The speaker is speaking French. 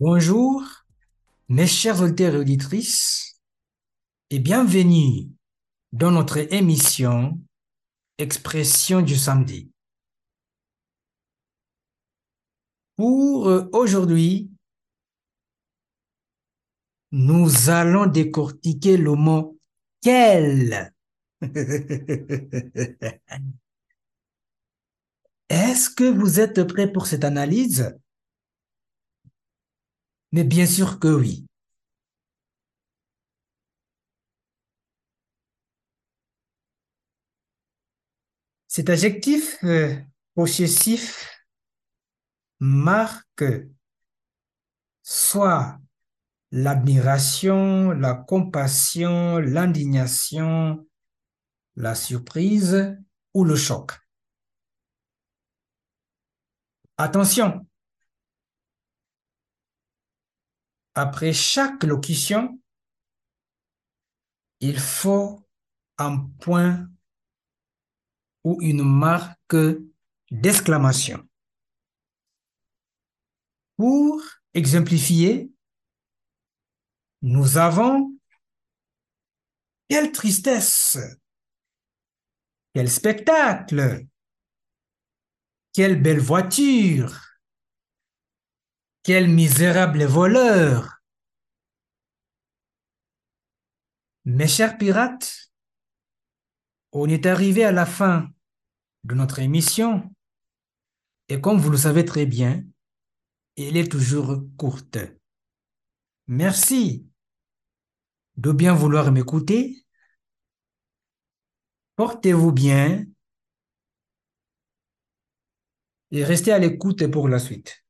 Bonjour, mes chers auditeurs et auditrices, et bienvenue dans notre émission Expression du samedi. Pour euh, aujourd'hui, nous allons décortiquer le mot quel. Est-ce que vous êtes prêts pour cette analyse? Mais bien sûr que oui. Cet adjectif euh, possessif marque soit l'admiration, la compassion, l'indignation, la surprise ou le choc. Attention, après chaque locution, il faut un point ou une marque d'exclamation. Pour exemplifier, nous avons quelle tristesse, quel spectacle, quelle belle voiture, quel misérable voleur. Mes chers pirates, on est arrivé à la fin de notre émission et comme vous le savez très bien, elle est toujours courte. Merci de bien vouloir m'écouter. Portez-vous bien et restez à l'écoute pour la suite.